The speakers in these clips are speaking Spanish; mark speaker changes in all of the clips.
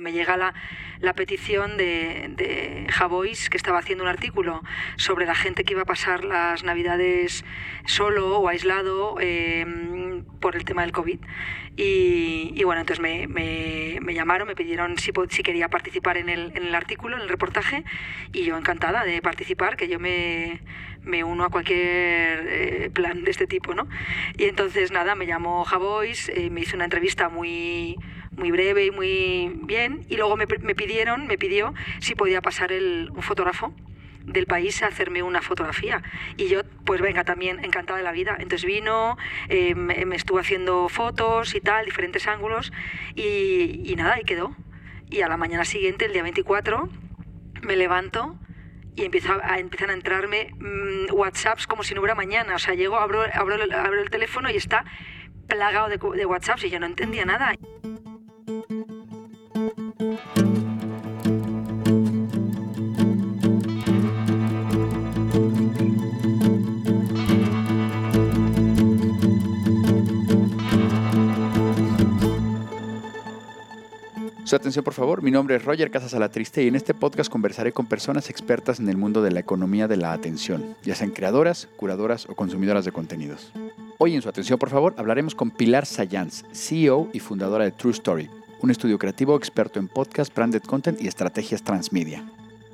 Speaker 1: Me llega la, petición de, Javois, que estaba haciendo un artículo sobre la gente que iba a pasar las navidades solo o aislado eh, por el tema del COVID. Y, bueno, entonces me, llamaron, me pidieron si, quería participar en el, artículo, en el reportaje, y yo encantada de participar, que yo me, me uno a cualquier eh, plan de este tipo, ¿no? Y entonces nada, me llamó Javois, eh, me hizo una entrevista muy muy breve y muy bien. Y luego me, me pidieron, me pidió si podía pasar el, un fotógrafo del país a hacerme una fotografía. Y yo, pues venga, también encantada de la vida. Entonces vino, eh, me, me, estuvo haciendo fotos y tal, diferentes ángulos, y, y, nada, y quedó. Y a la mañana siguiente, el día 24, me levanto y empiezo a, empiezan a entrarme mmm, WhatsApps como si no hubiera mañana. O sea, llego, abro, abro, abro el teléfono y está plagado de, de WhatsApps y yo no entendía nada.
Speaker 2: Su atención, por favor. Mi nombre es Roger Casas Alatriste y en este podcast conversaré con personas expertas en el mundo de la economía de la atención, ya sean creadoras, curadoras o consumidoras de contenidos. Hoy en su atención, por favor, hablaremos con Pilar Sayans, CEO y fundadora de True Story, un estudio creativo experto en podcast, branded content y estrategias transmedia.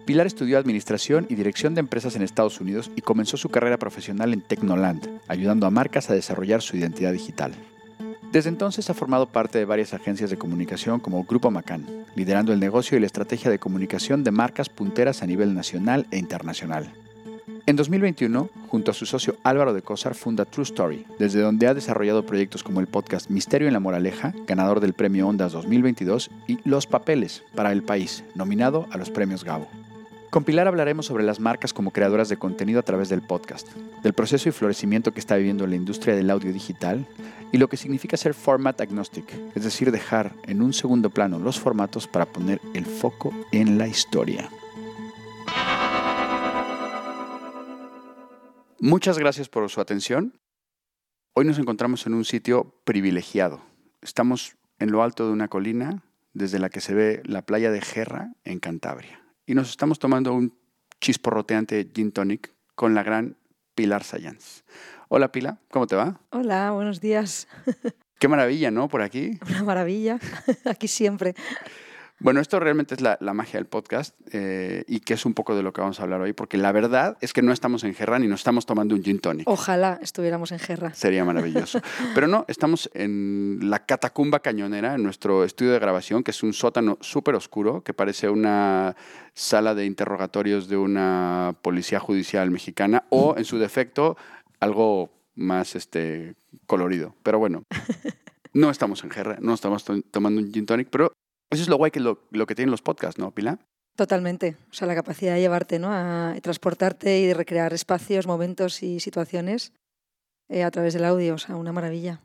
Speaker 2: Pilar estudió Administración y Dirección de Empresas en Estados Unidos y comenzó su carrera profesional en Tecnoland, ayudando a marcas a desarrollar su identidad digital. Desde entonces ha formado parte de varias agencias de comunicación como Grupo Macan, liderando el negocio y la estrategia de comunicación de marcas punteras a nivel nacional e internacional. En 2021, junto a su socio Álvaro de Cosar, funda True Story, desde donde ha desarrollado proyectos como el podcast Misterio en la Moraleja, ganador del Premio Ondas 2022, y Los Papeles para el País, nominado a los Premios Gabo. Con Pilar hablaremos sobre las marcas como creadoras de contenido a través del podcast, del proceso y florecimiento que está viviendo la industria del audio digital y lo que significa ser format agnostic, es decir, dejar en un segundo plano los formatos para poner el foco en la historia. Muchas gracias por su atención. Hoy nos encontramos en un sitio privilegiado. Estamos en lo alto de una colina desde la que se ve la playa de Gerra en Cantabria y nos estamos tomando un chisporroteante gin tonic con la gran Pilar Sayans. Hola Pila, ¿cómo te va?
Speaker 1: Hola, buenos días.
Speaker 2: Qué maravilla, ¿no? Por aquí.
Speaker 1: Una maravilla, aquí siempre.
Speaker 2: Bueno, esto realmente es la, la magia del podcast eh, y que es un poco de lo que vamos a hablar hoy, porque la verdad es que no estamos en Gerra ni nos estamos tomando un gin tonic.
Speaker 1: Ojalá estuviéramos en Gerra.
Speaker 2: Sería maravilloso. Pero no, estamos en la catacumba cañonera, en nuestro estudio de grabación, que es un sótano súper oscuro, que parece una sala de interrogatorios de una policía judicial mexicana o, en su defecto, algo más este, colorido. Pero bueno, no estamos en Gerra, no estamos tomando un gin tonic, pero eso es lo guay que lo, lo, que tienen los podcasts, ¿no, Pilar?
Speaker 1: Totalmente. O sea, la capacidad de llevarte, ¿no? A transportarte y de recrear espacios, momentos y situaciones eh, a través del audio. O sea, una maravilla.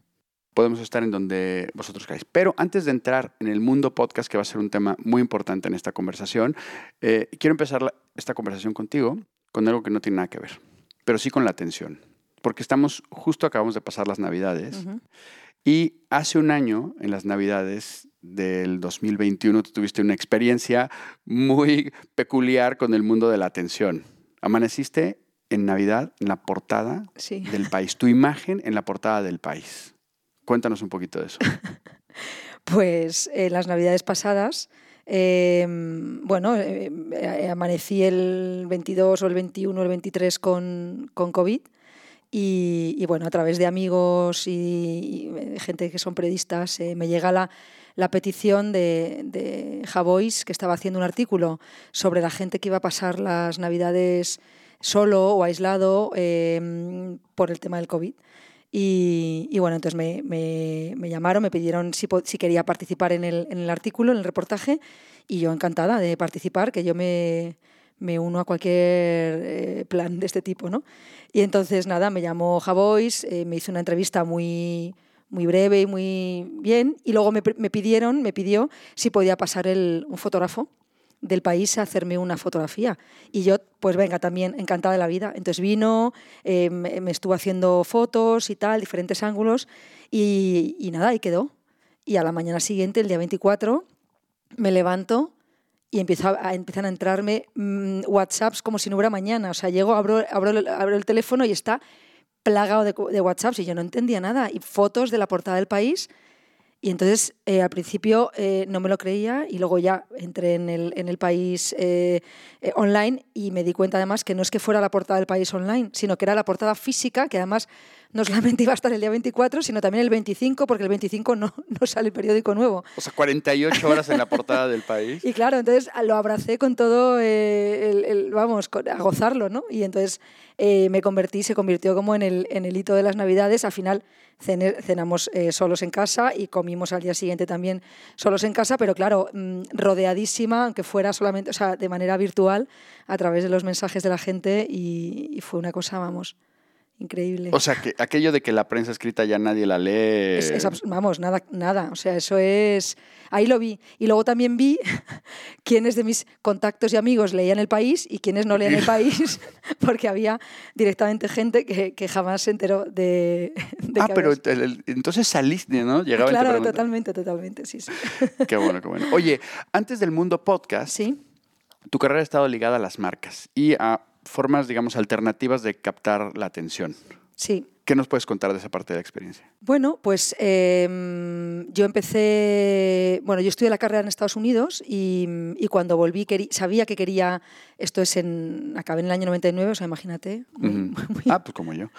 Speaker 2: Podemos estar en donde vosotros queráis. Pero antes de entrar en el mundo podcast, que va a ser un tema muy importante en esta conversación, eh, quiero empezar la, esta conversación contigo con algo que no tiene nada que ver, pero sí con la atención. Porque estamos, justo acabamos de pasar las Navidades. Uh -huh. Y hace un año, en las Navidades del 2021, tú tuviste una experiencia muy peculiar con el mundo de la atención. Amaneciste en Navidad en la portada
Speaker 1: sí.
Speaker 2: del país, tu imagen en la portada del país. Cuéntanos un poquito de eso.
Speaker 1: pues en eh, las Navidades pasadas, eh, bueno, eh, amanecí el 22 o el 21 o el 23 con, con COVID. Y, y, bueno, a través de amigos y, y gente que son periodistas, eh, me llega la, la petición de, de Javois, que estaba haciendo un artículo sobre la gente que iba a pasar las Navidades solo o aislado eh, por el tema del COVID. Y, y bueno, entonces me, me, me, llamaron, me pidieron si, si quería participar en el, en el, artículo, en el reportaje, y yo encantada de participar, que yo me, me uno a cualquier eh, plan de este tipo, ¿no? Y entonces, nada, me llamó Javois, eh, me hizo una entrevista muy, muy breve y muy bien, y luego me, me, pidieron, me pidió si podía pasar el, un fotógrafo del país a hacerme una fotografía. Y yo, pues venga, también encantada de la vida. Entonces vino, eh, me, estuvo haciendo fotos y tal, diferentes ángulos, y, nada, y quedó. Y a la mañana siguiente, el día 24, me levanto y empiezo a, empiezan a entrarme mm, WhatsApps como si no hubiera mañana. O sea, llego, abro, abro, abro el teléfono y está plagado de, de WhatsApps y yo no entendía nada. Y fotos de la portada del país y entonces eh, al principio eh, no me lo creía y luego ya entré en el, en el país eh, online y me di cuenta además que no es que fuera la portada del país online, sino que era la portada física, que además no solamente iba a estar el día 24, sino también el 25, porque el 25 no, no sale el periódico nuevo.
Speaker 2: O sea, 48 horas en la portada del país.
Speaker 1: Y claro, entonces lo abracé con todo, el, vamos, a gozarlo, ¿no? Y entonces me convertí, se convirtió como en el, en el hito de las Navidades. Al final cenamos eh, solos en casa y comimos al día siguiente también solos en casa, pero claro, mm, rodeadísima, aunque fuera solamente, o sea, de manera virtual, a través de los mensajes de la gente y fue una cosa, vamos, increíble.
Speaker 2: O sea, que aquello de que la prensa escrita ya nadie la lee.
Speaker 1: vamos, nada, nada. O sea, eso es. Ahí lo vi. Y luego también vi quiénes de mis contactos y amigos leían el país y quiénes no leían el país, porque había directamente gente que, que jamás se enteró de.
Speaker 2: ah, pero entonces saliste, ¿no?
Speaker 1: Llegaba claro, totalmente, totalmente, sí, sí.
Speaker 2: Qué bueno, qué bueno. Oye, antes del mundo podcast.
Speaker 1: Sí.
Speaker 2: Tu carrera ha estado ligada a las marcas y a formas, digamos, alternativas de captar la atención.
Speaker 1: Sí.
Speaker 2: ¿Qué nos puedes contar de esa parte de la experiencia?
Speaker 1: Bueno, pues em, yo empecé, bueno, yo estudié la carrera en Estados Unidos y, cuando volví sabía que quería, esto es en, acabé en el año 99, o sea, imagínate.
Speaker 2: ah, pues como yo,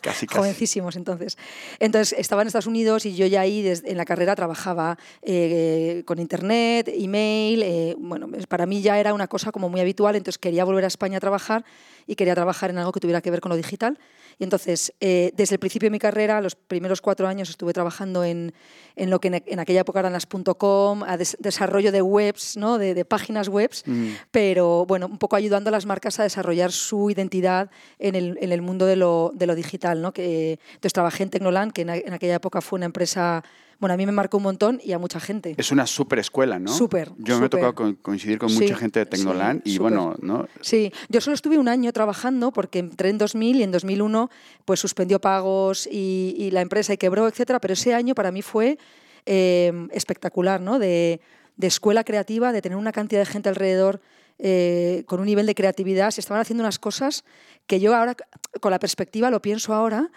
Speaker 2: casi, casi.
Speaker 1: Jovencísimos entonces. Entonces estaba en Estados Unidos y yo ya ahí en la carrera trabajaba eh, con internet, email, eh, bueno, para mí ya era una cosa como muy habitual, entonces quería volver a España a trabajar y quería trabajar en algo que tuviera que ver con lo digital. Y entonces, eh, desde el principio de mi carrera, los primeros cuatro años estuve trabajando en, en lo que en, aquella época eran las .com, a desarrollo de webs, ¿no? de, páginas webs, pero bueno, un poco ayudando a las marcas a desarrollar su identidad en el, en el mundo de lo, de lo digital. ¿no? Que, entonces trabajé en Tecnoland, que en aquella época fue una empresa bueno, a mí me marcó un montón y a mucha gente.
Speaker 2: Es una súper escuela, ¿no?
Speaker 1: Súper.
Speaker 2: Yo me he tocado coincidir con mucha gente de Tecnoland y bueno, ¿no?
Speaker 1: Sí, yo solo estuve un año trabajando porque entré en 2000 y en 2001 pues suspendió pagos y, la empresa y quebró, etcétera, pero ese año para mí fue em, espectacular, ¿no? De, escuela creativa, de tener una cantidad de gente alrededor eh, con un nivel de creatividad. Se estaban haciendo unas cosas que yo ahora, con la perspectiva, lo pienso ahora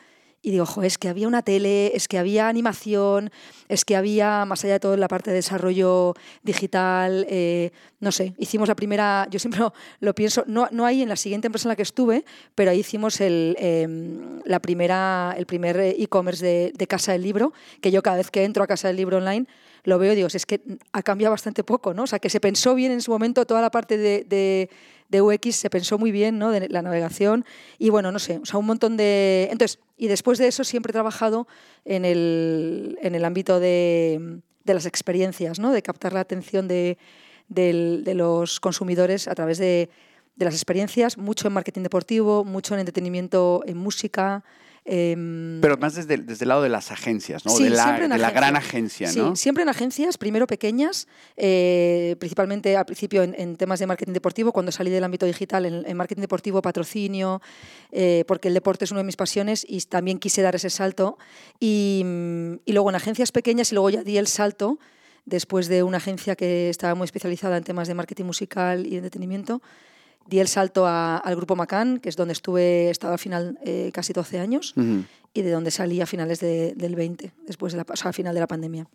Speaker 1: y digo, ojo, es que había una tele, es que había animación, es que había, más allá de todo, la parte de desarrollo digital, eh, no sé, hicimos la primera, yo siempre lo, pienso, no, no hay en la siguiente empresa en la que estuve, pero ahí hicimos el, em, la primera, el primer e-commerce de, Casa del Libro, que yo cada vez que entro a Casa del Libro online, lo veo y digo, es que ha cambiado bastante poco, ¿no? O sea, que se pensó bien en su momento toda la parte de, de UX se pensó muy bien, ¿no? De la navegación y bueno, no sé, o sea, un montón de... Entonces, y después de eso siempre he trabajado en el, en el ámbito de, de, las experiencias, ¿no? De captar la atención de, de los consumidores a través de, de las experiencias, mucho en marketing deportivo, mucho en entretenimiento, en música,
Speaker 2: Em, Pero más desde, desde el lado de las agencias, ¿no? de, la, de la, gran agencia,
Speaker 1: ¿no? Sí, siempre en agencias, primero pequeñas, eh, principalmente al principio en, temas de marketing deportivo, cuando salí del ámbito digital, en, marketing deportivo, patrocinio, eh, porque el deporte es una de mis pasiones y también quise dar ese salto. Y, y luego en agencias pequeñas y luego ya di el salto después de una agencia que estaba muy especializada en temas de marketing musical y entretenimiento di el salto al grupo Macan, que es donde estuve, he estado al final eh, casi 12 años, y de donde salí a finales del 20, después de la, o sea, al final de la pandemia.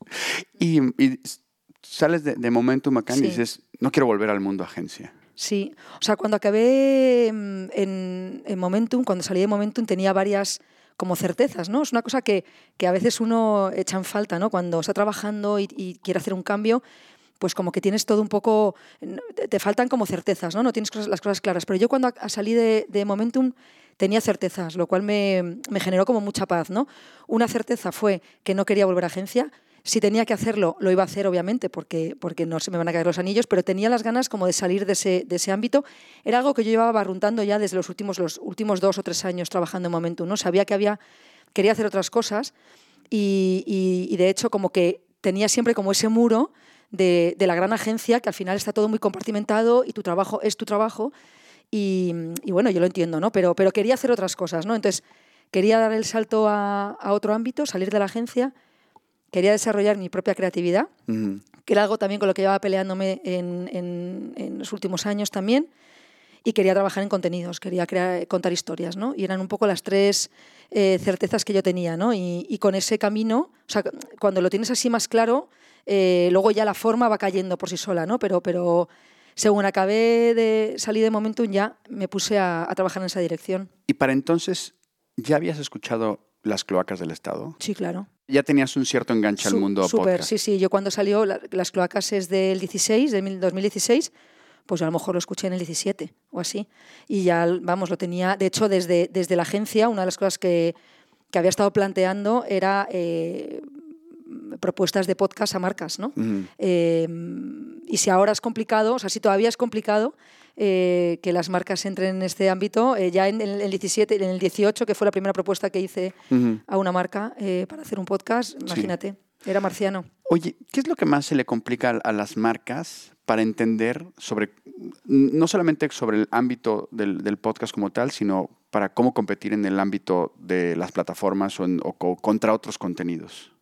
Speaker 2: Y, sales de, de Momentum Macan y dices, no quiero volver al mundo agencia.
Speaker 1: Sí, o sea, cuando acabé mm, en, en, Momentum, cuando salí de Momentum tenía varias como certezas, ¿no? Es una cosa que, que a veces uno echa en falta, ¿no? Cuando está trabajando y, y quiere hacer un cambio, pues como que tienes todo un poco, te faltan como certezas, ¿no? No tienes las cosas claras. Pero yo cuando salí de, Momentum tenía certezas, lo cual me, generó como mucha paz, ¿no? Una certeza fue que no quería volver a agencia. Si tenía que hacerlo, lo iba a hacer, obviamente, porque, porque no se me van a caer los anillos, pero tenía las ganas como de salir de ese, de ese ámbito. Era algo que yo llevaba barruntando ya desde los últimos, los últimos dos o tres años trabajando en Momentum, ¿no? Sabía que había, quería hacer otras cosas y de hecho como que tenía siempre como ese muro de, la gran agencia, que al final está todo muy compartimentado y tu trabajo es tu trabajo. Y, bueno, yo lo entiendo, ¿no? Pero, pero quería hacer otras cosas, ¿no? Entonces, quería dar el salto a, otro ámbito, salir de la agencia. quería desarrollar mi propia creatividad, que era algo también con lo que llevaba peleándome en, los últimos años también, y quería trabajar en contenidos, quería crear, contar historias, ¿no? Y eran un poco las tres eh, certezas que yo tenía, ¿no? Y, con ese camino, o sea, cuando lo tienes así más claro, eh, luego ya la forma va cayendo por sí sola, ¿no? Pero, pero según acabé de salir de Momentum ya me puse a, a trabajar en esa dirección.
Speaker 2: ¿Y para entonces ya habías escuchado las cloacas del Estado?
Speaker 1: Sí, claro.
Speaker 2: Ya tenías un cierto enganche al mundo
Speaker 1: Súper, sí, sí. Yo cuando salió Las cloacas es del 16, de 2016, pues yo a lo mejor lo escuché en el 17 o así. Y ya, vamos, lo tenía... De hecho, desde, desde la agencia, una de las cosas que, que había estado planteando era eh, propuestas de podcast a marcas, ¿no? Eh, y si ahora es complicado, o sea, si todavía es complicado, eh, que las marcas entren en este ámbito. Eh, ya en el 17, en el 18, que fue la primera propuesta que hice a una marca para hacer un podcast, imagínate, era marciano.
Speaker 2: Oye, ¿qué es lo que más se le complica a las marcas para entender sobre, no solamente sobre el ámbito del, podcast como tal, sino para cómo competir en el ámbito de las plataformas o contra otros contenidos?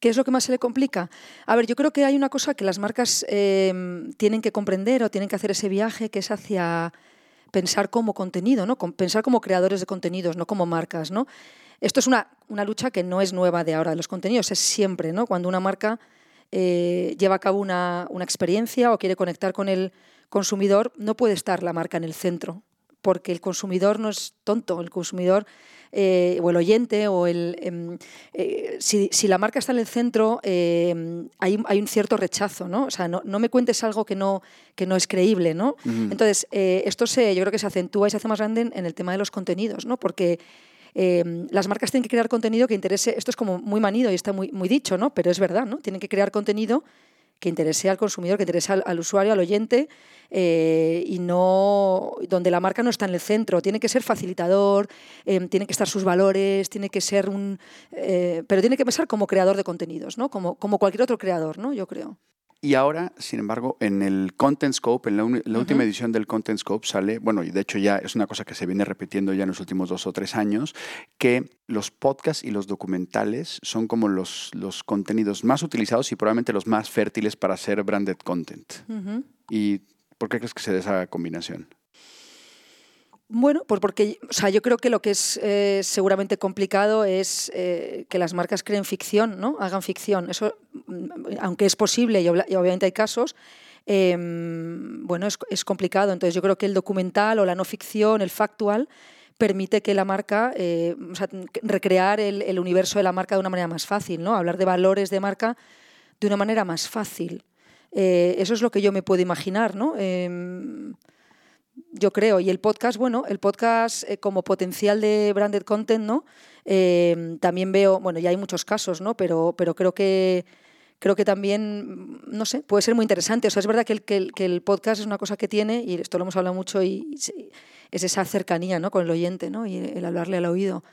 Speaker 1: ¿Qué es lo que más se le complica? A ver, yo creo que hay una cosa que las marcas em, tienen que comprender o tienen que hacer ese viaje que es hacia pensar como contenido, ¿no? pensar como creadores de contenidos, no como marcas. ¿no? Esto es una, una lucha que no es nueva de ahora de los contenidos, es siempre, ¿no? Cuando una marca eh, lleva a cabo una, una experiencia o quiere conectar con el consumidor, no puede estar la marca en el centro, porque el consumidor no es tonto, el consumidor eh, o el oyente, o el, em, eh, si, la marca está en el centro, em, hay, un cierto rechazo, ¿no? O sea, no, me cuentes algo que no, que no es creíble, ¿no? Entonces, eh, esto se, yo creo que se acentúa y se hace más grande en, el tema de los contenidos, ¿no? Porque em, las marcas tienen que crear contenido que interese, esto es como muy manido y está muy, muy dicho, ¿no? Pero es verdad, ¿no? Tienen que crear contenido que interese al consumidor, que interese al, usuario, al oyente, eh, y no donde la marca no está en el centro. Tiene que ser facilitador, eh, tiene que estar sus valores, tiene que ser un. Eh, pero tiene que pensar como creador de contenidos, ¿no? Como, como cualquier otro creador, ¿no? Yo creo.
Speaker 2: Y ahora, sin embargo, en el Content Scope, en la, última edición del Content Scope sale, bueno, y de hecho ya es una cosa que se viene repitiendo ya en los últimos dos o tres años, que los podcasts y los documentales son como los, los contenidos más utilizados y probablemente los más fértiles para hacer branded content. ¿Y por qué crees que se da esa combinación?
Speaker 1: Bueno, pues porque o sea, yo creo que lo que es eh, seguramente complicado es eh, que las marcas creen ficción, ¿no? Hagan ficción. Eso, mm, aunque es posible y, obviamente hay casos, em, bueno, es, complicado. Entonces yo creo que el documental o la no ficción, el factual, permite que la marca, eh, o sea, recrear el, universo de la marca de una manera más fácil, ¿no? Hablar de valores de marca de una manera más fácil. eso es lo que yo me puedo imaginar, ¿no? Yo creo. Y el podcast, bueno, el podcast eh, como potencial de branded content, ¿no? Eh, también veo, bueno, ya hay muchos casos, ¿no? Pero, pero creo que creo que también, no sé, puede ser muy interesante. O sea, es verdad que el, que el, podcast es una cosa que tiene, y esto lo hemos hablado mucho, y, es esa cercanía ¿no? con el oyente, ¿no? Y el hablarle al oído.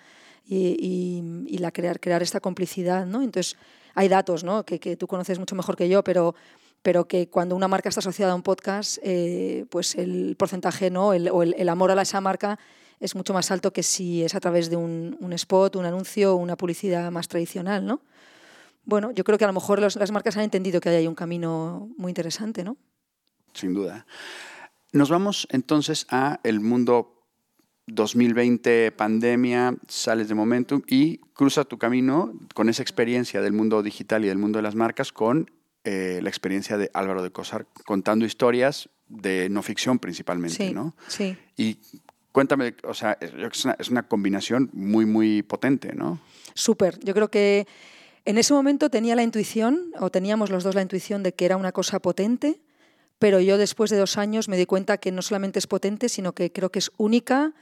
Speaker 1: Y, y, la crear, crear esta complicidad, ¿no? Entonces, hay datos, ¿no? Que, que tú conoces mucho mejor que yo, pero pero que cuando una marca está asociada a un podcast, eh, pues el porcentaje ¿no? O el, amor a esa marca es mucho más alto que si es a través de un, spot, un anuncio o una publicidad más tradicional. ¿no? Bueno, yo creo que a lo mejor las marcas han entendido que hay un camino muy interesante. ¿no?
Speaker 2: Sin duda. Nos vamos entonces a el mundo 2020 pandemia, sales de Momentum y cruza tu camino con esa experiencia del mundo digital y del mundo de las marcas con eh, la experiencia de Álvaro de Cosar contando historias de no ficción principalmente, ¿no?
Speaker 1: Sí.
Speaker 2: Y cuéntame, o sea, es una, es una combinación muy, muy potente, ¿no?
Speaker 1: Súper. Yo creo que en ese momento tenía la intuición, o teníamos los dos la intuición de que era una cosa potente, pero yo después de dos años me di cuenta que no solamente es potente, sino que creo que es única,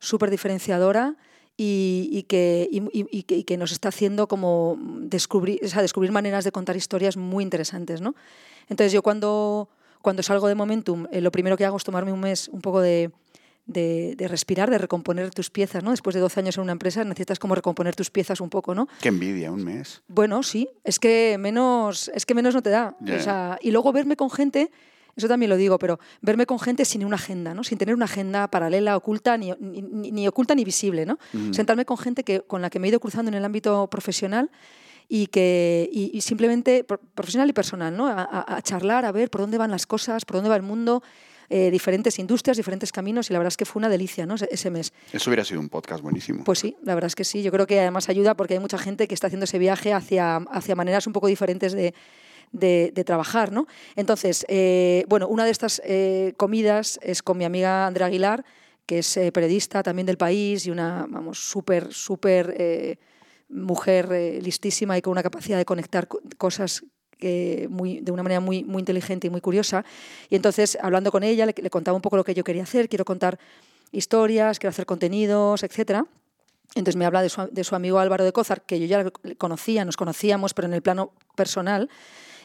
Speaker 1: súper diferenciadora y, que, que, nos está haciendo como descubrir, o descubrir maneras de contar historias muy interesantes. ¿no? Entonces yo cuando, cuando salgo de Momentum, eh, lo primero que hago es tomarme un mes un poco de, de, respirar, de recomponer tus piezas, ¿no? Después de 12 años en una empresa necesitas como recomponer tus piezas un poco, ¿no?
Speaker 2: Qué envidia, un mes.
Speaker 1: Bueno, sí, es que menos, es que menos no te da. y luego verme con gente eso también lo digo, pero verme con gente sin una agenda, ¿no? sin tener una agenda paralela, oculta, ni, ni, oculta ni visible. ¿no? Sentarme con gente que, con la que me he ido cruzando en el ámbito profesional y, que, y, simplemente profesional y personal, ¿no? A, charlar, a ver por dónde van las cosas, por dónde va el mundo. Eh, diferentes industrias, diferentes caminos y la verdad es que fue una delicia ¿no? ese mes.
Speaker 2: Eso hubiera sido un podcast buenísimo.
Speaker 1: Pues sí, la verdad es que sí. Yo creo que además ayuda porque hay mucha gente que está haciendo ese viaje hacia, hacia maneras un poco diferentes de, de, trabajar. ¿no? Entonces, eh, bueno, una de estas eh, comidas es con mi amiga Andrea Aguilar, que es eh, periodista también del país y una, vamos, súper, súper mujer listísima y con una capacidad de conectar cosas de una manera muy, muy inteligente y muy curiosa. Y entonces, hablando con ella, le, contaba un poco lo que yo quería hacer. Quiero contar historias, quiero hacer contenidos, etcétera. Entonces me habla de su, de su amigo Álvaro de Cózar, que yo ya conocía, nos conocíamos, pero en el plano personal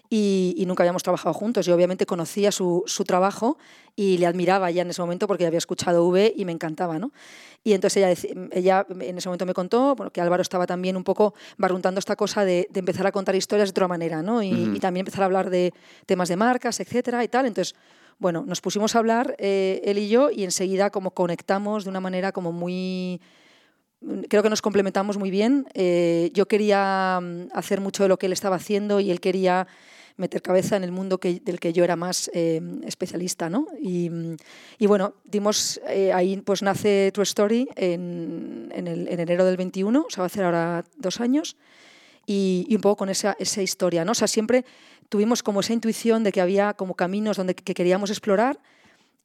Speaker 1: y, nunca habíamos trabajado juntos. Yo obviamente conocía su, su, trabajo y le admiraba ya en ese momento porque había escuchado V y me encantaba. ¿no? Y entonces ella, ella en ese momento me contó bueno, que Álvaro estaba también un poco barruntando esta cosa de, de empezar a contar historias de otra manera ¿no? y, también empezar a hablar de temas de marcas, etcétera y tal. Entonces, bueno, nos pusimos a hablar eh, él y yo y enseguida como conectamos de una manera como muy creo que nos complementamos muy bien. Eh, yo quería mm, hacer mucho de lo que él estaba haciendo y él quería meter cabeza en el mundo que, del que yo era más eh, especialista. ¿no? Y, y, bueno, dimos, eh, ahí pues nace True Story en, en, el, en, enero del 21, o sea, va a hacer ahora dos años, y, y un poco con esa, esa, historia. ¿no? O sea, siempre tuvimos como esa intuición de que había como caminos donde, que queríamos explorar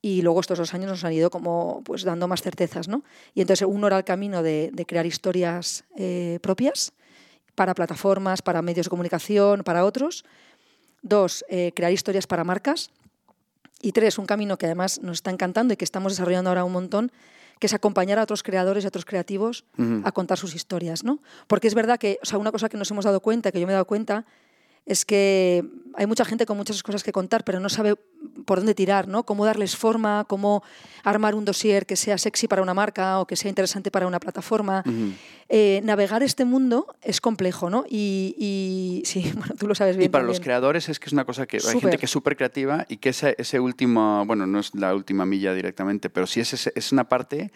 Speaker 1: y luego estos dos años nos han ido como pues dando más certezas. ¿no? Y entonces uno era el camino de, de crear historias eh, propias para plataformas, para medios de comunicación, para otros. Dos, eh, crear historias para marcas. Y tres, un camino que además nos está encantando y que estamos desarrollando ahora un montón, que es acompañar a otros creadores y a otros creativos a contar sus historias. ¿no? Porque es verdad que, o sea, una cosa que nos hemos dado cuenta, que yo me he dado cuenta, es que hay mucha gente con muchas cosas que contar, pero no sabe por dónde tirar, ¿no? Cómo darles forma, cómo armar un dossier que sea sexy para una marca o que sea interesante para una plataforma. Eh, navegar este mundo es complejo, ¿no? Y, sí, bueno, tú lo sabes bien.
Speaker 2: Y para los creadores es que es una cosa que hay gente que es súper creativa y que ese, ese último, bueno, no es la última milla directamente, pero sí es, es una parte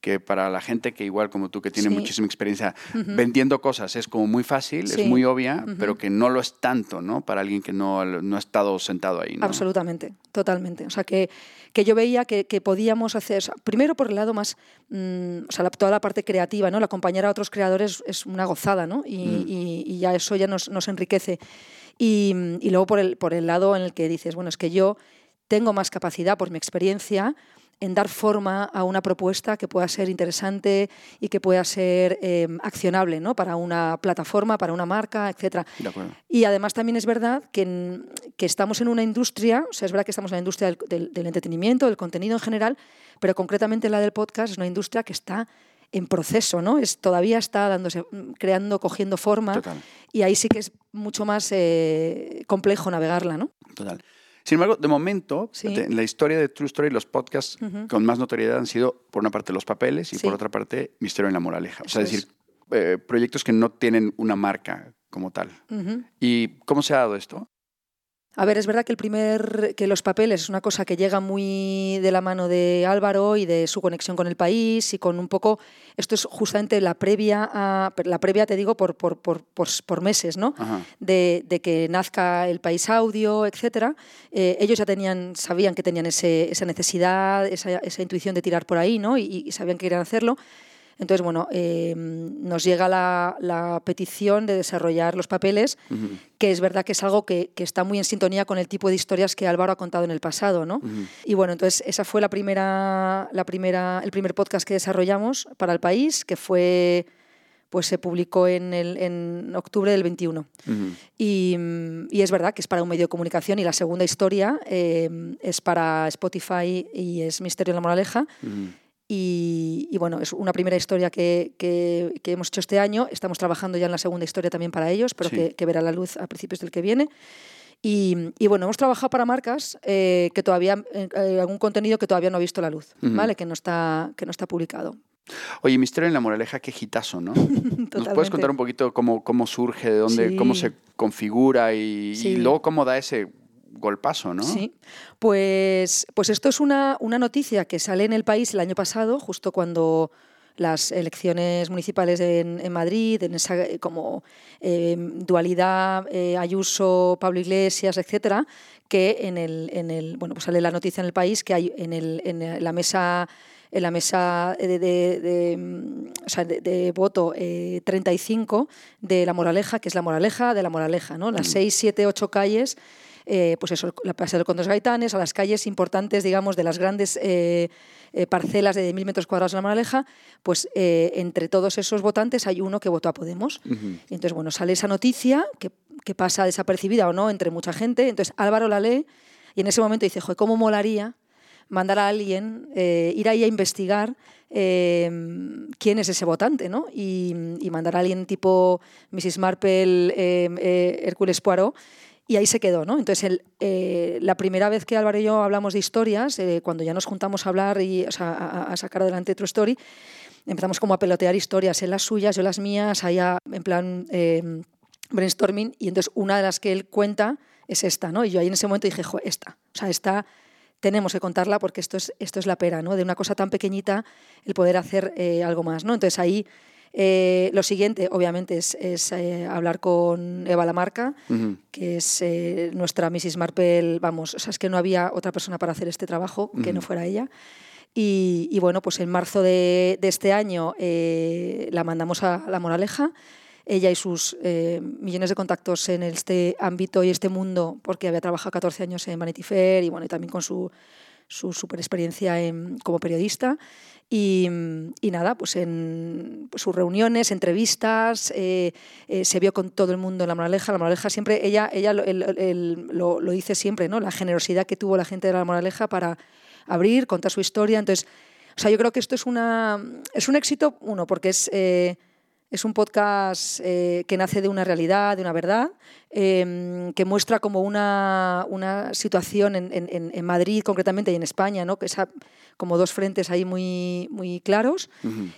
Speaker 2: que para la gente que igual como tú, que tiene muchísima experiencia vendiendo cosas, es como muy fácil, es muy obvia, pero que no lo es tanto, ¿no? Para alguien que no, no ha estado sentado ahí. ¿no?
Speaker 1: Absolutamente, totalmente. O sea, que, que yo veía que, que podíamos hacer, primero por el lado más, mm, o sea, toda la parte creativa, ¿no? El acompañar a otros creadores es una gozada, ¿no? Y, mm. y, y ya eso ya nos, nos enriquece. Y, y, luego por el, por el lado en el que dices, bueno, es que yo tengo más capacidad por mi experiencia en dar forma a una propuesta que pueda ser interesante y que pueda ser em, accionable ¿no? para una plataforma, para una marca, etc. Y además también es verdad que, que, estamos en una industria, o sea, es verdad que estamos en la industria del, del, entretenimiento, del contenido en general, pero concretamente la del podcast es una industria que está en proceso, ¿no? Es, todavía está dándose, creando, cogiendo forma y ahí sí que es mucho más eh, complejo navegarla, ¿no?
Speaker 2: Total. Sin embargo, de momento, en la historia de True Story, los podcasts con más notoriedad han sido, por una parte, los papeles y por otra parte, Misterio en la Moraleja. O sea, es decir, eh, proyectos que no tienen una marca como tal. ¿Y cómo se ha dado esto?
Speaker 1: A ver, es verdad que el primer, que los papeles es una cosa que llega muy de la mano de Álvaro y de su conexión con el país y con un poco, esto es justamente la previa, a, la previa te digo por, por, por, por meses, ¿no? De, de, que nazca el país audio, etcétera. Eh, ellos ya tenían, sabían que tenían ese, esa necesidad, esa, esa, intuición de tirar por ahí, ¿no? Y, y sabían que querían hacerlo. Entonces, bueno, eh, nos llega la, petición de desarrollar los papeles, que es verdad que es algo que, está muy en sintonía con el tipo de historias que Álvaro ha contado en el pasado, ¿no? Y bueno, entonces esa fue la primera, la primera, el primer podcast que desarrollamos para el país, que fue pues se publicó en, el, en octubre del 21. y, y, es verdad que es para un medio de comunicación y la segunda historia eh, es para Spotify y es Misterio de la Moraleja. Y, bueno, es una primera historia que, que, hemos hecho este año. Estamos trabajando ya en la segunda historia también para ellos, pero que, que, verá la luz a principios del que viene. Y, y bueno, hemos trabajado para marcas eh, que todavía, eh, algún contenido que todavía no ha visto la luz, ¿vale? Que no, está, que no está publicado.
Speaker 2: Oye, Misterio en la Moraleja, qué gitazo, ¿no? ¿Nos puedes contar un poquito cómo, cómo surge, de dónde, cómo se configura y, y, luego cómo da ese golpazo, ¿no?
Speaker 1: Sí, pues, pues esto es una, una noticia que sale en el país el año pasado, justo cuando las elecciones municipales en, en Madrid, en esa como dualidad Ayuso, Pablo Iglesias, etcétera, que en el, en el, bueno, pues sale la noticia en el país que hay en, el, en la mesa en la mesa de, de, de, voto 35 de la moraleja, que es la moraleja de la moraleja, ¿no? las 6, 7, 8 calles eh, pues eso, la Plaza de los Gaitanes, a las calles importantes, digamos, de las grandes eh, eh, parcelas de mil metros cuadrados de la Moraleja, pues entre todos esos votantes hay uno que votó a Podemos. y entonces, bueno, sale esa noticia que, que, pasa desapercibida o no entre mucha gente. Entonces Álvaro la lee y en ese momento dice, joder, ¿cómo molaría mandar a alguien, ir ahí a investigar quién es ese votante, ¿no? Y, y, mandar a alguien tipo Mrs. Marple, Hércules Poirot, y ahí se quedó, ¿no? Entonces, eh, la primera vez que Álvaro y yo hablamos de historias, eh, cuando ya nos juntamos a hablar y a, sacar adelante True Story, empezamos como a pelotear historias, él las suyas, yo las mías, allá en plan eh, brainstorming, y entonces una de las que él cuenta es esta, ¿no? Y yo ahí en ese momento dije, esta, o sea, esta tenemos que contarla porque esto es, esto es la pera, ¿no? De una cosa tan pequeñita, el poder hacer algo más, ¿no? Entonces ahí eh, lo siguiente, obviamente, es, eh, hablar con Eva Lamarca, que es eh, nuestra Mrs. Marple, vamos, o sea, es que no había otra persona para hacer este trabajo que no fuera ella. Y, bueno, pues en marzo de, este año la mandamos a La Moraleja. Ella y sus millones de contactos en este ámbito y este mundo, porque había trabajado 14 años en Vanity Fair y bueno, y también con su, su super experiencia como periodista. Y, nada, pues en pues sus reuniones, entrevistas, eh, eh, se vio con todo el mundo en La Moraleja. La Moraleja siempre, ella, ella lo, lo, dice siempre, ¿no? La generosidad que tuvo la gente de La Moraleja para abrir, contar su historia. Entonces, o sea, yo creo que esto es, una, es un éxito, uno, porque es... Eh, es un podcast eh, que nace de una realidad, de una verdad, em, que muestra como una, una situación en, en, en, Madrid concretamente y en España, ¿no? que es como dos frentes ahí muy, muy claros,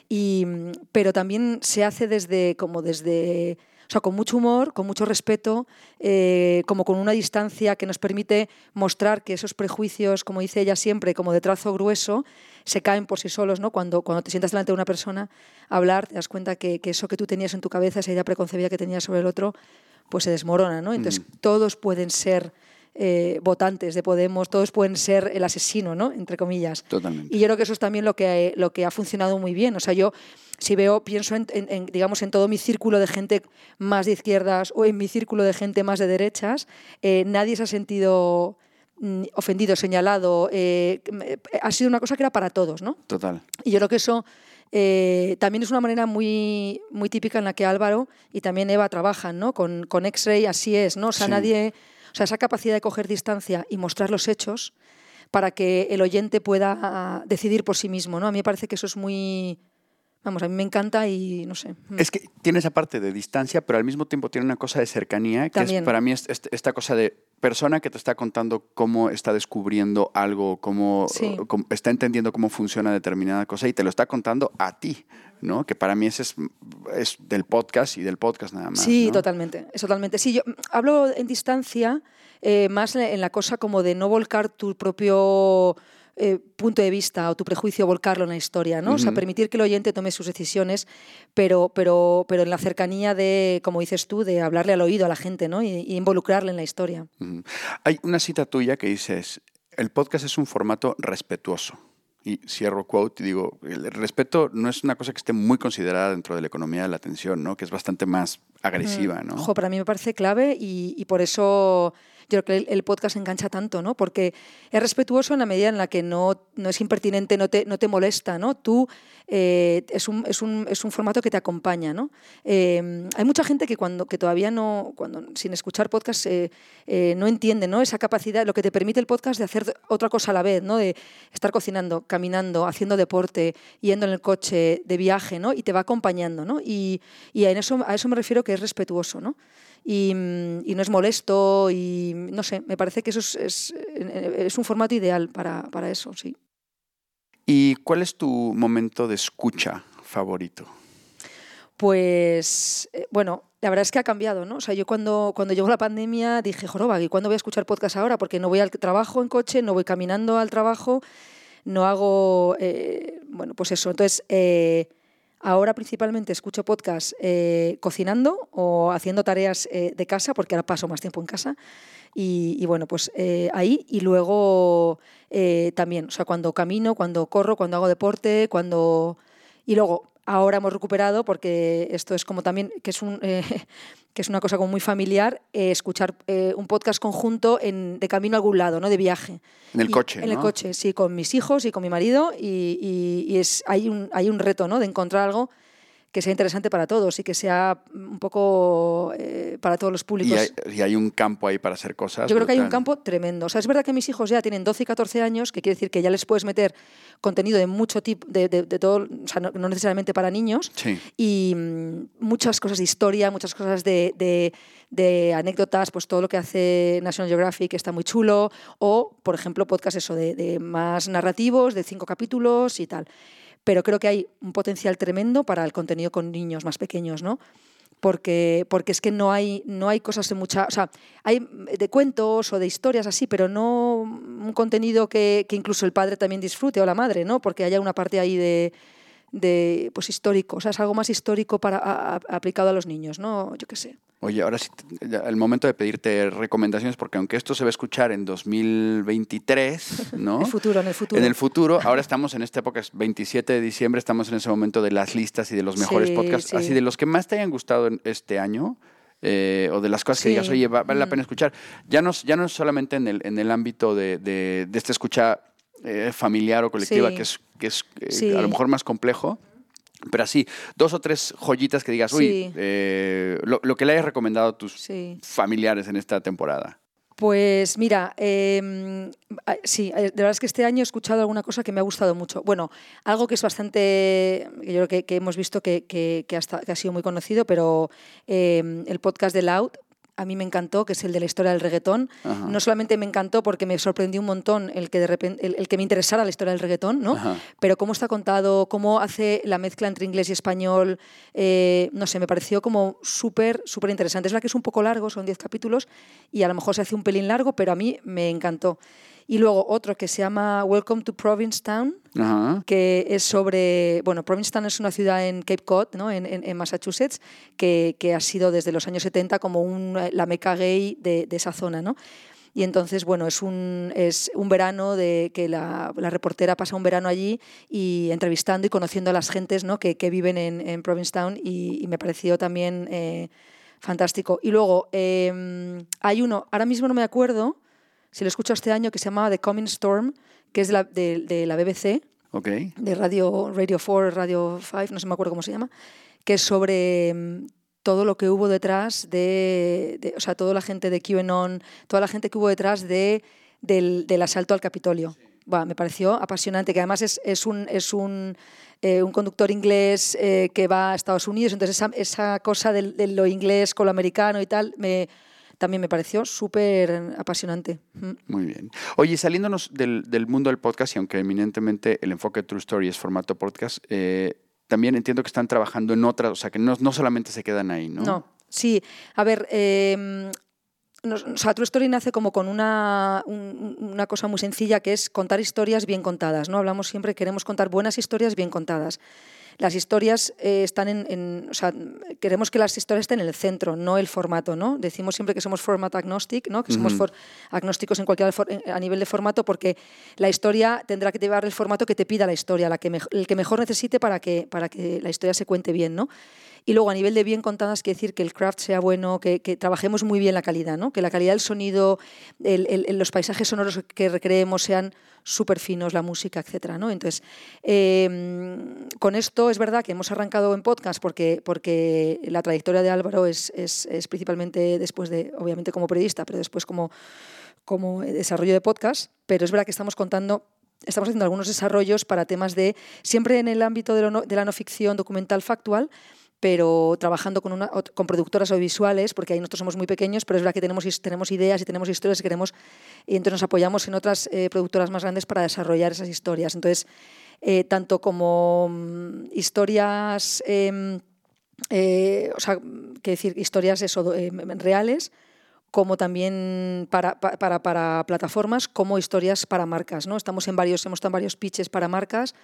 Speaker 1: y, pero también se hace desde, como desde sea, con mucho humor, con mucho respeto, eh, como con una distancia que nos permite mostrar que esos prejuicios, como dice ella siempre, como de trazo grueso, se caen por sí solos, ¿no? Cuando, cuando te sientas delante de una persona a hablar, te das cuenta que, que eso que tú tenías en tu cabeza, esa idea preconcebida que tenías sobre el otro, pues se desmorona, ¿no? Entonces, todos pueden ser eh, votantes de Podemos, todos pueden ser el asesino, ¿no? Entre comillas.
Speaker 2: Totalmente.
Speaker 1: Y yo creo que eso es también lo que, lo que ha funcionado muy bien. O sea, yo si veo, pienso en, digamos, en todo mi círculo de gente más de izquierdas o en mi círculo de gente más de derechas, eh, nadie se ha sentido mm, ofendido, señalado. Eh, ha sido una cosa que era para todos, ¿no?
Speaker 2: Total.
Speaker 1: Y yo creo que eso también es una manera muy, muy típica en la que Álvaro y también Eva trabajan, ¿no? Con, con X-Ray así es, ¿no? O sea, nadie o sea, esa capacidad de coger distancia y mostrar los hechos para que el oyente pueda decidir por sí mismo, ¿no? A mí me parece que eso es muy... Vamos, a mí me encanta y no sé.
Speaker 2: Mm. Es que tiene esa parte de distancia, pero al mismo tiempo tiene una cosa de cercanía, que es, para mí es, esta cosa de persona que te está contando cómo está descubriendo algo, cómo, está entendiendo cómo funciona determinada cosa y te lo está contando a ti. ¿no? Que para mí ese es, es del podcast y del podcast nada más.
Speaker 1: Sí, totalmente, es totalmente. Sí, yo hablo en distancia eh, más en la cosa como de no volcar tu propio eh, punto de vista o tu prejuicio, volcarlo en la historia, ¿no? O sea, permitir que el oyente tome sus decisiones, pero, pero, pero en la cercanía de, como dices tú, de hablarle al oído a la gente, ¿no? Y, involucrarle en la historia.
Speaker 2: Hay una cita tuya que dices, el podcast es un formato respetuoso y cierro quote y digo, el respeto no es una cosa que esté muy considerada dentro de la economía de la atención, ¿no? Que es bastante más agresiva, ¿no?
Speaker 1: Ojo, para mí me parece clave y, y por eso yo creo que el, podcast engancha tanto, ¿no? Porque es respetuoso en la medida en la que no, no es impertinente, no te, no te molesta, ¿no? Tú eh, es, un, es, un, es, un, formato que te acompaña, ¿no? Eh, hay mucha gente que cuando que todavía no, cuando sin escuchar podcast eh, no entiende, ¿no? Esa capacidad, lo que te permite el podcast de hacer otra cosa a la vez, ¿no? De estar cocinando, caminando, haciendo deporte, yendo en el coche, de viaje, ¿no? Y te va acompañando, ¿no? Y, y a, eso, a eso me refiero que es respetuoso, ¿no? Y, no es molesto y no sé, me parece que eso es, es, un formato ideal para, para, eso, sí.
Speaker 2: ¿Y cuál es tu momento de escucha favorito?
Speaker 1: Pues eh, bueno, la verdad es que ha cambiado, ¿no? O sea, yo cuando, cuando llegó la pandemia dije, joroba, ¿y cuándo voy a escuchar podcast ahora? Porque no voy al trabajo en coche, no voy caminando al trabajo, no hago, eh, bueno, pues eso. Entonces, eh, Ahora principalmente escucho podcast eh, cocinando o haciendo tareas eh, de casa, porque ahora paso más tiempo en casa. Y, bueno, pues eh, ahí y luego también, o sea, cuando camino, cuando corro, cuando hago deporte, cuando... Y luego, ahora hemos recuperado, porque esto es como también, que es, un, que es una cosa como muy familiar, escuchar un podcast conjunto en, de camino a algún lado, ¿no? de viaje.
Speaker 2: En el coche.
Speaker 1: En el coche, sí, con mis hijos y con mi marido. Y, y es, hay, un, hay un reto ¿no? de encontrar algo que sea interesante para todos y que sea un poco eh, para todos los públicos.
Speaker 2: Y hay, un campo ahí para hacer cosas.
Speaker 1: Yo creo que hay un campo tremendo. O sea, es verdad que mis hijos ya tienen 12 y 14 años, que quiere decir que ya les puedes meter contenido de mucho tipo, de, de, todo, o sea, no, necesariamente para niños, y mm, muchas cosas de historia, muchas cosas de, de, anécdotas, pues todo lo que hace National Geographic está muy chulo, o, por ejemplo, podcast eso de, más narrativos, de cinco capítulos y tal pero creo que hay un potencial tremendo para el contenido con niños más pequeños, ¿no? Porque, porque es que no hay, no hay cosas de mucha... O sea, hay de cuentos o de historias así, pero no un contenido que, que incluso el padre también disfrute o la madre, ¿no? Porque haya una parte ahí de, de pues histórico, o sea, es algo más histórico para aplicado a los niños, ¿no? Yo qué sé.
Speaker 2: Oye, ahora sí, el momento de pedirte recomendaciones, porque aunque esto se va a escuchar en 2023, ¿no?
Speaker 1: en el futuro, en el futuro.
Speaker 2: En el futuro, ahora estamos en esta época, es 27 de diciembre, estamos en ese momento de las listas y de los mejores podcasts, así de los que más te hayan gustado este año. Eh, o de las cosas que digas, oye, vale la mm. pena escuchar. Ya no, ya no solamente en el, en el ámbito de, de, de esta escucha eh, familiar o colectiva, que es, que es eh, a lo mejor más complejo. Pero así, dos o tres joyitas que digas, uy, eh, lo, que le hayas recomendado a tus familiares en esta temporada.
Speaker 1: Pues mira, em, sí, de verdad es que este año he escuchado alguna cosa que me ha gustado mucho. Bueno, algo que es bastante, yo creo que, hemos visto que, que, ha sido muy conocido, pero em, el podcast de Loud, a mí me encantó, que es el de la historia del reggaetón. No solamente me encantó porque me sorprendió un montón el que, de repente, el, que me interesara la historia del reggaetón, ¿no? pero cómo está contado, cómo hace la mezcla entre inglés y español, eh, no sé, me pareció como súper, súper interesante. Es la que es un poco largo, son 10 capítulos, y a lo mejor se hace un pelín largo, pero a mí me encantó. Y luego otro que se llama Welcome to Provincetown, que es sobre, bueno, Provincetown es una ciudad en Cape Cod, ¿no? en, en, Massachusetts, que, que, ha sido desde los años 70 como un, la meca gay de, de esa zona. ¿no? Y entonces, bueno, es un, es un verano de que la, la, reportera pasa un verano allí y entrevistando y conociendo a las gentes ¿no? que, que viven en, en Provincetown y, y, me pareció también eh, fantástico. Y luego eh, hay uno, ahora mismo no me acuerdo, si lo escucho este año, que se llamaba The Coming Storm, que es de la, de, la BBC, de Radio, Radio 4, Radio 5, no se me acuerdo cómo se llama, que es sobre mm, todo lo que hubo detrás de, o sea, toda la gente de QAnon, toda la gente que hubo detrás de, del, del asalto al Capitolio. me pareció apasionante, que además es, es un, es un, eh, un conductor inglés eh, que va a Estados Unidos, entonces esa, esa cosa de, de, lo inglés con lo americano y tal, me, también me pareció súper apasionante.
Speaker 2: Mm. Muy bien. Oye, saliéndonos del, del, mundo del podcast, y aunque eminentemente el enfoque de True Story es formato podcast, eh, también entiendo que están trabajando en otras, o sea, que no, no solamente se quedan ahí, ¿no?
Speaker 1: No, sí. A ver, eh, o sea, True Story nace como con una, una, cosa muy sencilla que es contar historias bien contadas. ¿no? Hablamos siempre, queremos contar buenas historias bien contadas las historias eh, están en, o sea, queremos que las historias estén en el centro, no el formato, ¿no? Decimos siempre que somos format agnostic, ¿no? Que somos agnósticos en cualquier a nivel de formato porque la historia tendrá que llevar el formato que te pida la historia, la que el que mejor necesite para que, para que la historia se cuente bien, ¿no? Y luego a nivel de bien contadas, quiere decir que el craft sea bueno, que, trabajemos muy bien la calidad, ¿no? que la calidad del sonido, los paisajes sonoros que recreemos sean súper finos, la música, etc. ¿no? Entonces, em, con esto es verdad que hemos arrancado en podcast porque, porque la trayectoria de Álvaro es, es, es principalmente después de, obviamente como periodista, pero después como, como desarrollo de podcast, pero es verdad que estamos contando estamos haciendo algunos desarrollos para temas de, siempre en el ámbito de, de la no ficción documental factual, pero trabajando con, una, con productoras audiovisuales, porque ahí nosotros somos muy pequeños, pero es verdad que tenemos, tenemos ideas y tenemos historias y queremos, y entonces nos apoyamos en otras eh, productoras más grandes para desarrollar esas historias. Entonces, eh, tanto como mm, historias, em, eh, o sea, que decir, historias eso, em, reales, como también para, para, para, plataformas, como historias para marcas. ¿no? Estamos en varios, hemos estado en varios pitches para marcas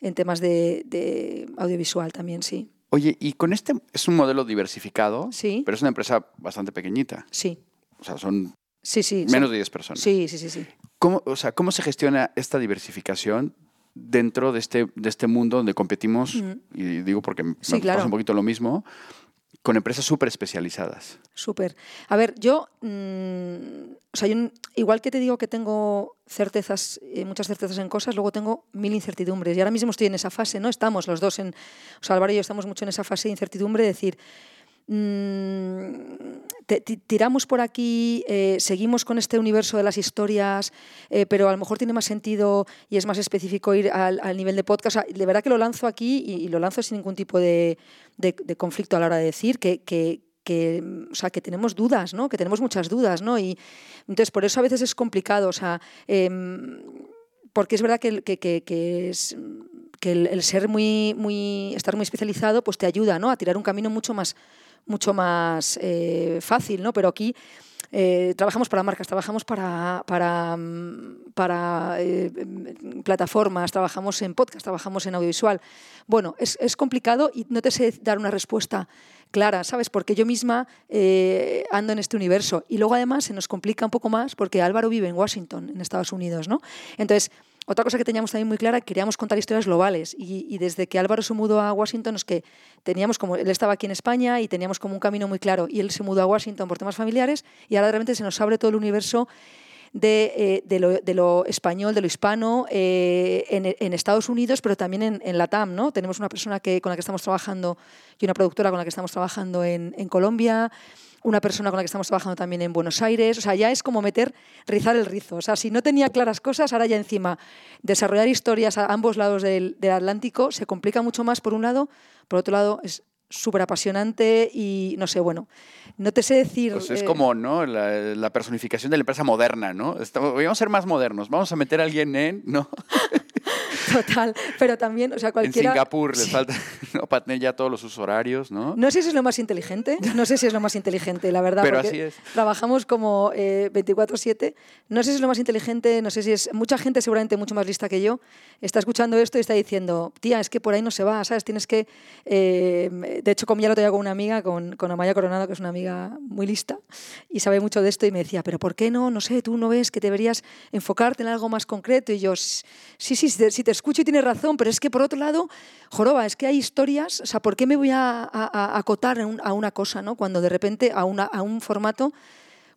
Speaker 1: en temas de, audiovisual también, sí.
Speaker 2: Oye, y con este es un modelo diversificado,
Speaker 1: sí.
Speaker 2: pero es una empresa bastante pequeñita.
Speaker 1: Sí.
Speaker 2: O sea, son
Speaker 1: sí, sí,
Speaker 2: menos de 10 personas.
Speaker 1: Sí, sí, sí, sí.
Speaker 2: ¿Cómo, o sea, ¿Cómo se gestiona esta diversificación dentro de este, de este mundo donde competimos, y digo porque me pasa un poquito lo mismo, con empresas súper especializadas.
Speaker 1: Súper. A ver, yo, mm, o sea, igual que te digo que tengo certezas, eh, muchas certezas en cosas, luego tengo mil incertidumbres. Y ahora mismo estoy en esa fase, ¿no? Estamos los dos en, o sea, Álvaro y yo estamos mucho en esa fase de incertidumbre, de decir, tiramos por aquí, eh, seguimos con este universo de las historias, eh, pero a lo mejor tiene más sentido y es más específico ir al, nivel de podcast. de verdad que lo lanzo aquí y, lo lanzo sin ningún tipo de, conflicto a la hora de decir que, o sea, que tenemos dudas, ¿no? que tenemos muchas dudas. ¿no? Y entonces, por eso a veces es complicado. O sea, em, porque es verdad que, que es que el, ser muy, muy, estar muy especializado, pues te ayuda ¿no? a tirar un camino mucho más mucho más eh, fácil, ¿no? Pero aquí eh, trabajamos para marcas, trabajamos para, para, mm, eh, plataformas, trabajamos en podcast, trabajamos en audiovisual. Bueno, es, es, complicado y no te sé dar una respuesta clara, ¿sabes? Porque yo misma ando en este universo. Y luego además se nos complica un poco más porque Álvaro vive en Washington, en Estados Unidos, ¿no? Entonces, otra cosa que teníamos también muy clara, queríamos contar historias globales y, desde que Álvaro se mudó a Washington es que teníamos como, él estaba aquí en España y teníamos como un camino muy claro y él se mudó a Washington por temas familiares y ahora de repente se nos abre todo el universo de, eh, lo, español, de lo hispano eh, en, Estados Unidos, pero también en, en, la TAM. ¿no? Tenemos una persona que, con la que estamos trabajando y una productora con la que estamos trabajando en, en Colombia una persona con la que estamos trabajando también en Buenos Aires. O sea, ya es como meter, rizar el rizo. O sea, si no tenía claras cosas, ahora ya encima desarrollar historias a ambos lados del, Atlántico se complica mucho más por un lado, por otro lado es súper apasionante y no sé, bueno, no te sé decir...
Speaker 2: Pues es eh, como, ¿no? La, personificación de la empresa moderna, ¿no? vamos a ser más modernos, vamos a meter a alguien en, ¿no?
Speaker 1: Total, pero también, o sea, cualquiera...
Speaker 2: En Singapur les falta, ¿no? ya todos los horarios, ¿no?
Speaker 1: No sé si es lo más inteligente, no sé si es lo más inteligente, la verdad.
Speaker 2: Pero así es.
Speaker 1: Trabajamos como 24-7, eh, no sé si es lo más inteligente, no sé si es... Mucha gente seguramente mucho más lista que yo está escuchando esto y está diciendo, tía, es que por ahí no se va, ¿sabes? Tienes que... Eh, de hecho, comía lo otro con una amiga, con, con Amaya Coronado, que es una amiga muy lista y sabe mucho de esto y me decía, pero ¿por qué no? No sé, tú no ves que deberías enfocarte en algo más concreto y yo, sí, sí, si te escucho y tienes razón, pero es que por otro lado, joroba, es que hay historias, o sea, ¿por qué me voy a, acotar a una cosa, ¿no? Cuando de repente a, una, a un formato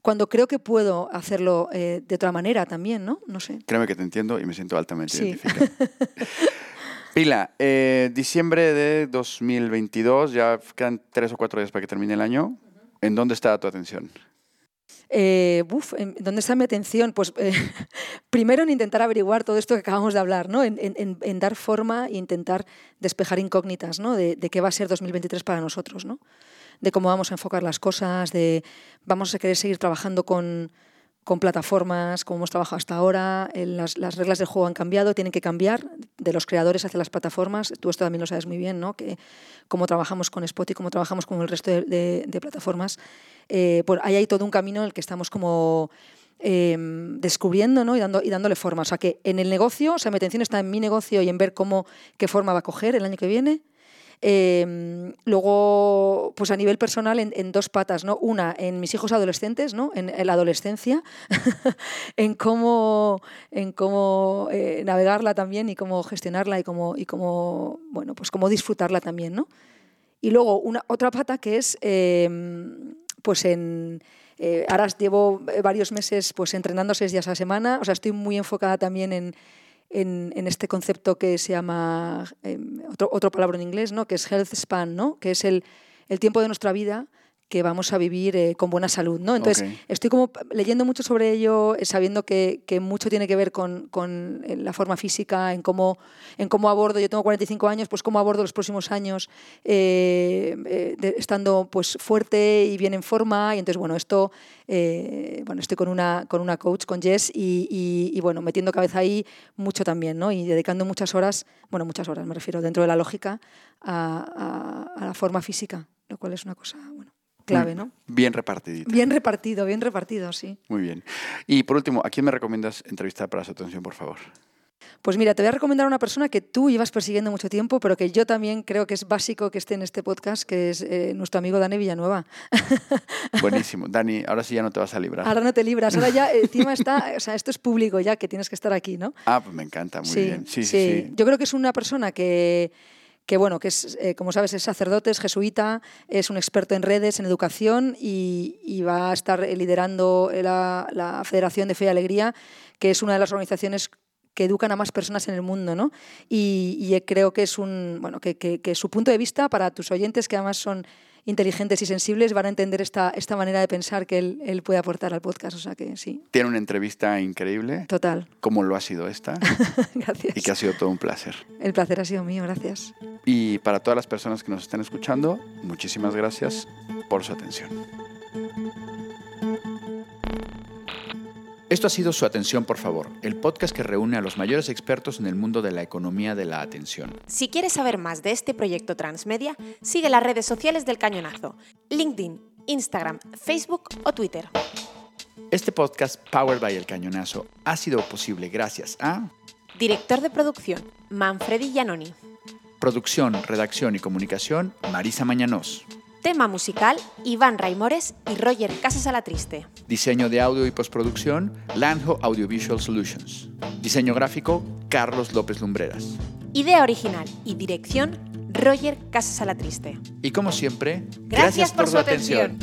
Speaker 1: cuando creo que puedo hacerlo eh, de otra manera también, ¿no? No sé.
Speaker 2: Créeme que te entiendo y me siento altamente identificado. Pila, eh, diciembre de 2022, ya quedan tres o cuatro días para que termine el año. ¿En dónde está tu atención?
Speaker 1: Eh, ¿Dónde está mi atención? Pues eh, primero en intentar averiguar todo esto que acabamos de hablar, ¿no? en, dar forma e intentar despejar incógnitas ¿no? de, qué va a ser 2023 para nosotros, ¿no? de cómo vamos a enfocar las cosas, de vamos a querer seguir trabajando con, con plataformas, como hemos trabajado hasta ahora, las, las, reglas del juego han cambiado, tienen que cambiar de los creadores hacia las plataformas. Tú esto también lo sabes muy bien, ¿no? Que cómo trabajamos con Spotify, cómo trabajamos con el resto de, de, plataformas. Eh, pues ahí hay todo un camino en el que estamos como em, descubriendo ¿no? y, dando, y dándole forma. O sea que en el negocio, o sea, mi atención está en mi negocio y en ver cómo, qué forma va a coger el año que viene. Em, luego, pues a nivel personal, en, dos patas, ¿no? Una, en mis hijos adolescentes, ¿no? En, la adolescencia, en cómo, en cómo eh, navegarla también y cómo gestionarla y cómo, y cómo, bueno, pues cómo disfrutarla también, ¿no? Y luego, una, otra pata que es, em, pues en... Eh, ahora llevo varios meses pues entrenando seis días a la semana, o sea, estoy muy enfocada también en, en, este concepto que se llama, em, otro, otro palabra en inglés, ¿no? que es health span, ¿no? que es el, el tiempo de nuestra vida que vamos a vivir eh, con buena salud. ¿no? Entonces, estoy como leyendo mucho sobre ello, eh, sabiendo que, que, mucho tiene que ver con, con, eh, la forma física, en cómo, en cómo abordo, yo tengo 45 años, pues cómo abordo los próximos años estando pues, fuerte y bien en forma. Y entonces, bueno, esto, bueno, estoy con una, con una coach, con Jess, y, y, bueno, metiendo cabeza ahí mucho también, ¿no? Y dedicando muchas horas, bueno, muchas horas me refiero, dentro de la lógica, a, a, a la forma física, lo cual es una cosa, bueno clave, ¿no?
Speaker 2: Bien repartido.
Speaker 1: Bien repartido, bien repartido, sí.
Speaker 2: Muy bien. Y por último, ¿a quién me recomiendas entrevistar para su atención, por favor?
Speaker 1: Pues mira, te voy a recomendar a una persona que tú llevas persiguiendo mucho tiempo, pero que yo también creo que es básico que esté en este podcast, que es eh, nuestro amigo Dani Villanueva.
Speaker 2: Buenísimo. Dani, ahora sí ya no te vas a librar.
Speaker 1: Ahora no te libras, ahora ya encima está, o sea, esto es público ya, que tienes que estar aquí, ¿no?
Speaker 2: Ah, pues me encanta, muy bien. Sí, sí, sí,
Speaker 1: Yo creo que es una persona que que bueno, que es, eh, como sabes, es sacerdote, es jesuita, es un experto en redes, en educación y, va a estar liderando la, la, Federación de Fe y Alegría, que es una de las organizaciones que educan a más personas en el mundo, ¿no? Y, creo que es un, bueno, que, que, su punto de vista para tus oyentes, que además son inteligentes y sensibles, van a entender esta, esta manera de pensar que él, él, puede aportar al podcast, o sea que sí.
Speaker 2: Tiene una entrevista increíble.
Speaker 1: Total.
Speaker 2: Como lo ha sido esta.
Speaker 1: gracias.
Speaker 2: Y que ha sido todo un placer.
Speaker 1: El placer ha sido mío, gracias.
Speaker 2: Y para todas las personas que nos están escuchando, muchísimas gracias por su atención. Esto ha sido Su Atención, por favor, el podcast que reúne a los mayores expertos en el mundo de la economía de la atención.
Speaker 3: Si quieres saber más de este proyecto transmedia, sigue las redes sociales del Cañonazo, LinkedIn, Instagram, Facebook o Twitter.
Speaker 2: Este podcast, Powered by El Cañonazo, ha sido posible gracias a...
Speaker 3: Director de producción, Manfredi Giannoni.
Speaker 2: Producción, redacción y comunicación, Marisa Mañanos.
Speaker 3: Tema musical, Iván Raimores y Roger Casas a la Triste.
Speaker 2: Diseño de audio y postproducción, Landho Audiovisual Solutions. Diseño gráfico, Carlos López Lumbreras.
Speaker 3: Idea original y dirección, Roger Casas a la Triste.
Speaker 2: Y como siempre,
Speaker 3: gracias, por, su atención.